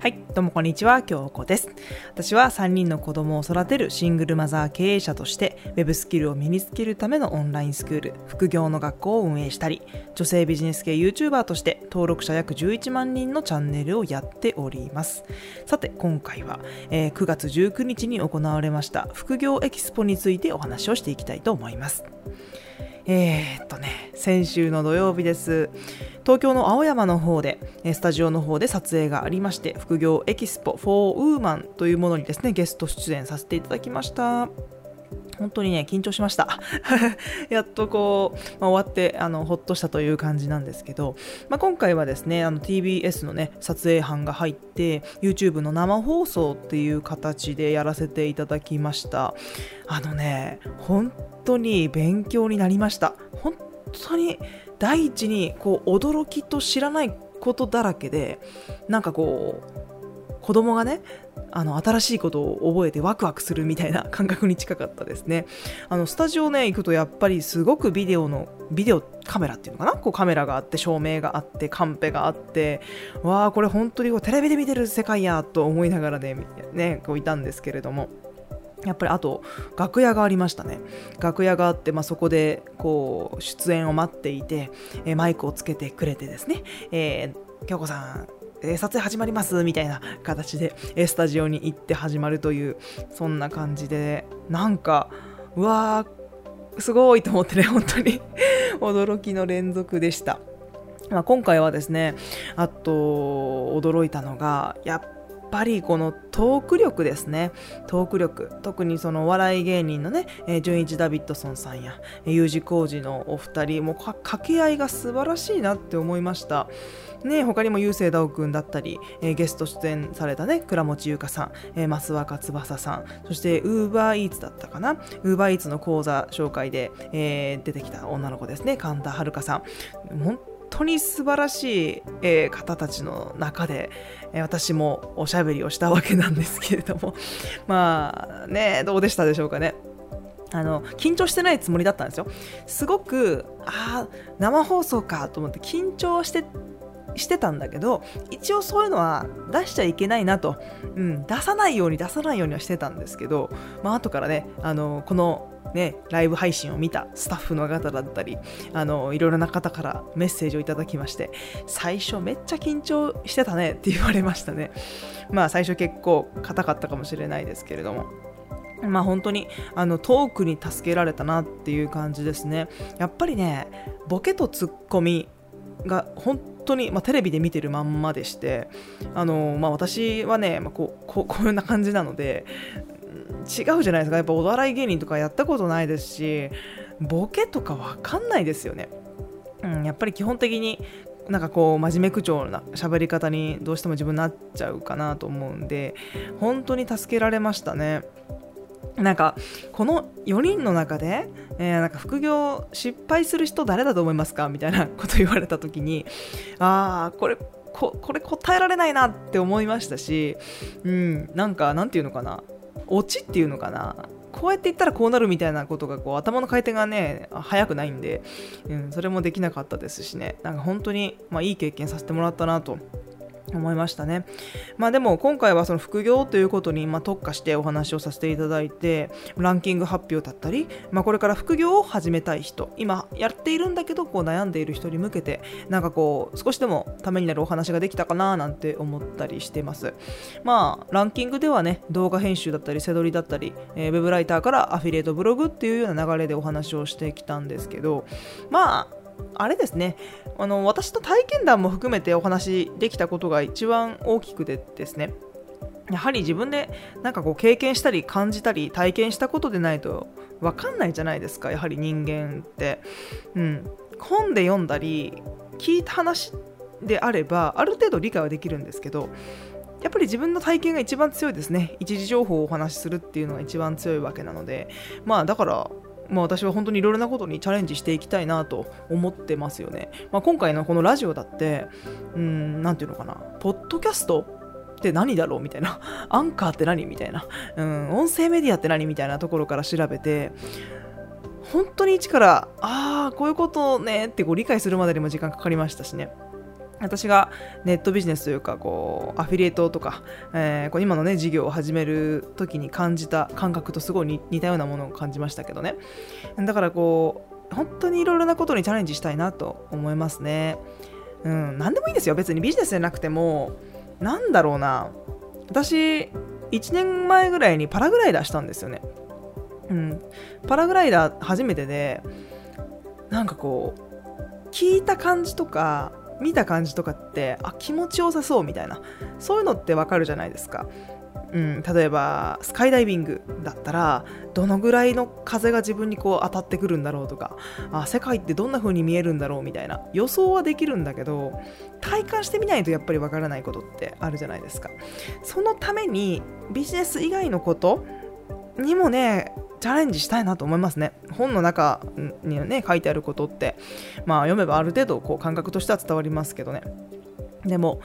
はい、どうもこんにちは、京子です。私は3人の子供を育てるシングルマザー経営者として、ウェブスキルを身につけるためのオンラインスクール、副業の学校を運営したり、女性ビジネス系 YouTuber として登録者約11万人のチャンネルをやっております。さて、今回は、えー、9月19日に行われました副業エキスポについてお話をしていきたいと思います。えー、っとね、先週の土曜日です。東京の青山の方で、スタジオの方で撮影がありまして、副業エキスポ for ウーマンというものにですね、ゲスト出演させていただきました。本当にね、緊張しました。やっとこう、まあ、終わって、あの、ほっとしたという感じなんですけど、まあ、今回はですね、あの、TBS のね、撮影班が入って、YouTube の生放送っていう形でやらせていただきました。あのね、本当に勉強になりました。本当に第一にこう驚きと知らないことだらけでなんかこう子供がねあの新しいことを覚えてワクワクするみたいな感覚に近かったですね。あのスタジオね行くとやっぱりすごくビデオのビデオカメラっていうのかな？こうカメラがあって照明があってカンペがあってわあこれ本当にこうテレビで見てる世界やと思いながらねねこういたんですけれども。やっぱりあと楽屋がありましたね。楽屋があって、まあ、そこでこう出演を待っていて、え、マイクをつけてくれてですね、えー、京子さんえ撮影始まりますみたいな形で、えスタジオに行って始まるというそんな感じでなんかうわーすごいと思ってね 本当に。驚きの連続でした、まあ、今回はですねあと驚いたのがやっぱりこのトーク力ですね。トーク力。特にそのお笑い芸人のね、えー、純一ダビッドソンさんや U 字工事のお二人も掛け合いが素晴らしいなって思いました。ね、他にも優勢ダオ君だったり、えー、ゲスト出演されたね倉持優香さん、えー、増若翼さんそしてウーバーイーツだったかな？ウーバーイーツの講座紹介で、えー、出てきた女の子ですね神田遥さん。本当に素晴らしい、えー、方たちの中で、えー、私もおしゃべりをしたわけなんですけれども。まあねどうでしたでしょうかね。あの緊張してないつもりだったんですよ。すごくああ生放送かと思って緊張してしてたんだけど一応そういうのは出しちゃいけないなと、うん、出さないように出さないようにはしてたんですけど、まあ後からねあのこのね、ライブ配信を見たスタッフの方だったりあのいろいろな方からメッセージをいただきまして最初めっちゃ緊張してたね って言われましたね。まあ最初結構硬かったかもしれないですけれども。まあ本当にあのトークに助けられたなっていう感じですね。やっぱりねボケとツッコミが本当に、まあ、テレビで見てるまんまでしてあの、まあ、私はね、まあ、こうこう こんな感じなので違うじゃないですか。やっぱお笑い芸人とかやったことないですしボケとか分かんないですよね、うん、やっぱり基本的になんかこう真面目口調な喋り方にどうしても自分なっちゃうかなと思うんで本当に助けられましたね。なんかこの4人の中で、えー、なんか副業失敗する人誰だと思いますかみたいなこと言われた時に ああこれここれ答えられないなって思いましたし、うん、なんかなんていうのかなオチっていうのかなこうやって言ったらこうなるみたいなことがこう頭の回転がね早くないんで、うん、それもできなかったですしね。なんか本当に、まあ、いい経験させてもらったなと思いましたね。まあでも今回はその副業ということにま特化してお話をさせていただいてランキング発表だったり、まあ、これから副業を始めたい人今やっているんだけどこう悩んでいる人に向けてなんかこう少しでもためになるお話ができたかななんて思ったりしてます。まあランキングではね動画編集だったり背取りだったり、えー、ウェブライターからアフィリエイトブログっていうような流れでお話をしてきたんですけどまああれですね。あの私の体験談も含めてお話できたことが一番大きくてですね。やはり自分でなんかこう経験したり感じたり体験したことでないと分かんないじゃないですか。やはり人間って、うん、本で読んだり聞いた話であればある程度理解はできるんですけどやっぱり自分の体験が一番強いですね。一時情報をお話しするっていうのが一番強いわけなので。まあだからまあ、私は本当にいろいろなことにチャレンジしていきたいなと思ってますよね。まあ、今回のこのラジオだって、うん、なんていうのかな、ポッドキャストって何だろうみたいな、アンカーって何みたいな、うん、音声メディアって何みたいなところから調べて、本当に一から、ああ、こういうことねってこう理解するまでにも時間かかりましたしね。私がネットビジネスというかこうアフィリエイトとか、えー、こう今のね事業を始める時に感じた感覚とすごい似たようなものを感じましたけどね。だからこう本当にいろいろなことにチャレンジしたいなと思いますね。うん何でもいいんですよ。別にビジネスじゃなくてもなんだろうな。私1年前ぐらいにパラグライダーしたんですよね。うん。パラグライダー初めてでなんかこう聞いた感じとか見た感じとかってあ気持ちよさそうみたいなそういうのってわかるじゃないですか。うん、例えばスカイダイビングだったらどのぐらいの風が自分にこう当たってくるんだろうとかあ世界ってどんな風に見えるんだろうみたいな予想はできるんだけど体感してみないとやっぱりわからないことってあるじゃないですかそのためにビジネス以外のことにもねチャレンジしたいなと思いますね。本の中にね、書いてあることって、まあ読めばある程度こう感覚としては伝わりますけどね。でも、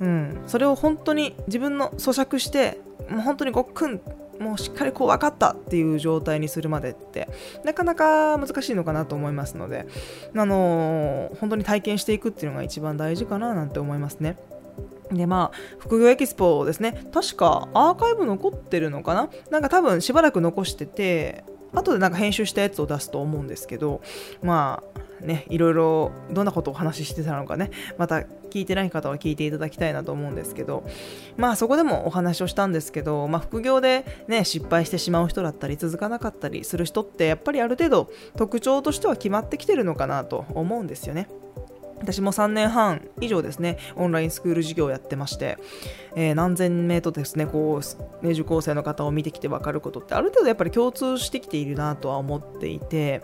うん、それを本当に自分の咀嚼して、もう本当にごっくん、もうしっかりこう分かったっていう状態にするまでってなかなか難しいのかなと思いますので、あのー、本当に体験していくっていうのが一番大事かななんて思いますね。でまあ副業エキスポですね。確かアーカイブ残ってるのかな？なんか多分しばらく残してて後でなんか編集したやつを出すと思うんですけどまあねいろいろどんなことをお話ししてたのかね。また聞いてない方は聞いていただきたいなと思うんですけどまあそこでもお話をしたんですけど、まあ、副業でね失敗してしまう人だったり続かなかったりする人ってやっぱりある程度特徴としては決まってきてるのかなと思うんですよね。私も3年半以上ですね、オンラインスクール授業をやってまして、えー、何千名とですね、こう、ね、受講生の方を見てきて分かることって、ある程度やっぱり共通してきているなとは思っていて、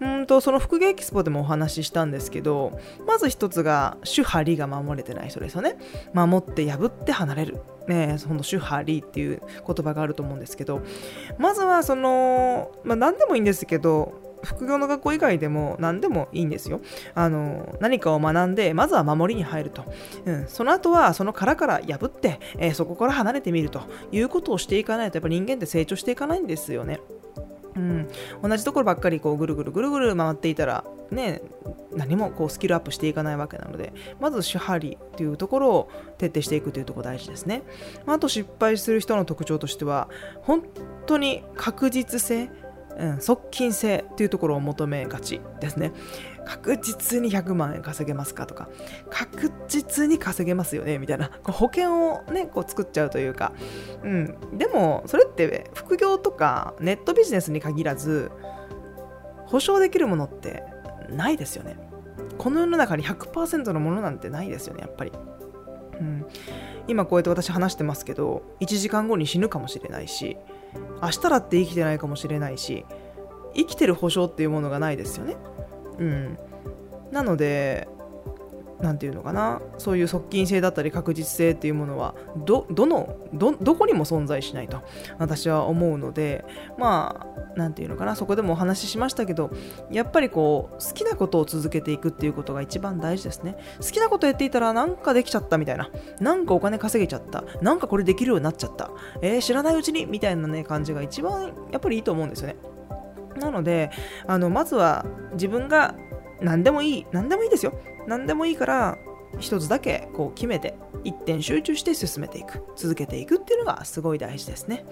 うんと、その副芸エキスポでもお話ししたんですけど、まず一つが、主張りが守れてない人ですよね。守って破って離れる。ね、その主張りっていう言葉があると思うんですけど、まずはその、まあ何でもいいんですけど、副業の学校以外でも何でもいいんですよ。あの何かを学んで、まずは守りに入ると。うん、その後はその殻から破って、えー、そこから離れてみるということをしていかないと、やっぱ人間って成長していかないんですよね。うん、同じところばっかりこうぐるぐるぐるぐる回っていたら、ね、何もこうスキルアップしていかないわけなのでまず手張りというところを徹底していくというところ大事ですねあと失敗する人の特徴としては本当に確実性うん、側近性っていうところを求めがちですね。確実に100万円稼げますかとか、確実に稼げますよねみたいな、こう保険をね、こう作っちゃうというか、うん、でもそれって副業とかネットビジネスに限らず、保証できるものってないですよね。この世の中に100%のものなんてないですよね、やっぱり。うん、今こうやって私話してますけど1時間後に死ぬかもしれないし明日だって生きてないかもしれないし生きてる保証っていうものがないですよね。うん、なので何て言うのかな？そういう側近性だったり確実性っていうものはどどのどどこにも存在しないと私は思うのでまあ何て言うのかな？そこでもお話ししましたけどやっぱりこう好きなことを続けていくっていうことが一番大事ですね。好きなことやっていたらなんかできちゃったみたいな。なんかお金稼げちゃった。なんかこれできるようになっちゃった。えー、知らないうちに？みたいなね感じが一番やっぱりいいと思うんですよね。なのであのまずは自分が何でもいい何でもいいですよ。何でもいいから一つだけこう決めて一点集中して進めていく。続けていくっていうのがすごい大事ですね。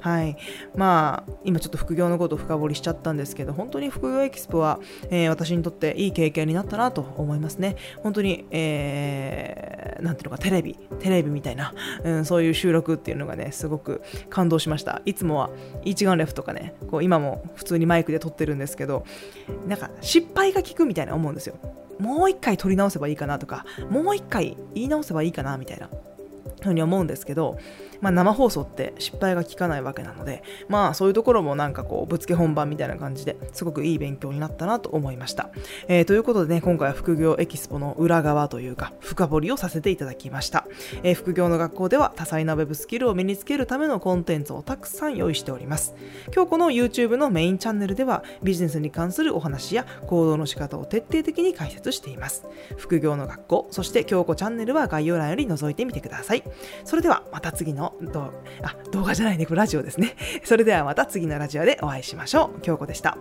はい。まあ今ちょっと副業のことを深掘りしちゃったんですけど本当に副業エキスポは、えー、私にとっていい経験になったなと思いますね。本当に、えー、ていうのかテレビテレビみたいな、うん、そういう収録っていうのがねすごく感動しました。いつもは一眼レフとかねこう今も普通にマイクで撮ってるんですけどなんか失敗が効くみたいな思うんですよ。もう一回取り直せばいいかなとかもう一回言い直せばいいかなみたいなふうに思うんですけどまあ、生放送って失敗が効かないわけなので、まあそういうところもなんかこう、ぶつけ本番みたいな感じですごくいい勉強になったなと思いました。えー、ということでね、今回は副業エキスポの裏側というか、深掘りをさせていただきました。えー、副業の学校では多彩な web スキルを身につけるためのコンテンツをたくさん用意しております。今日この YouTube のメインチャンネルでは、ビジネスに関するお話や行動の仕方を徹底的に解説しています。副業の学校、そして京子チャンネルは概要欄より覗いてみてください。それではまた次のあ動画じゃないね、これラジオですね。それではまた次のラジオでお会いしましょう。京子でした。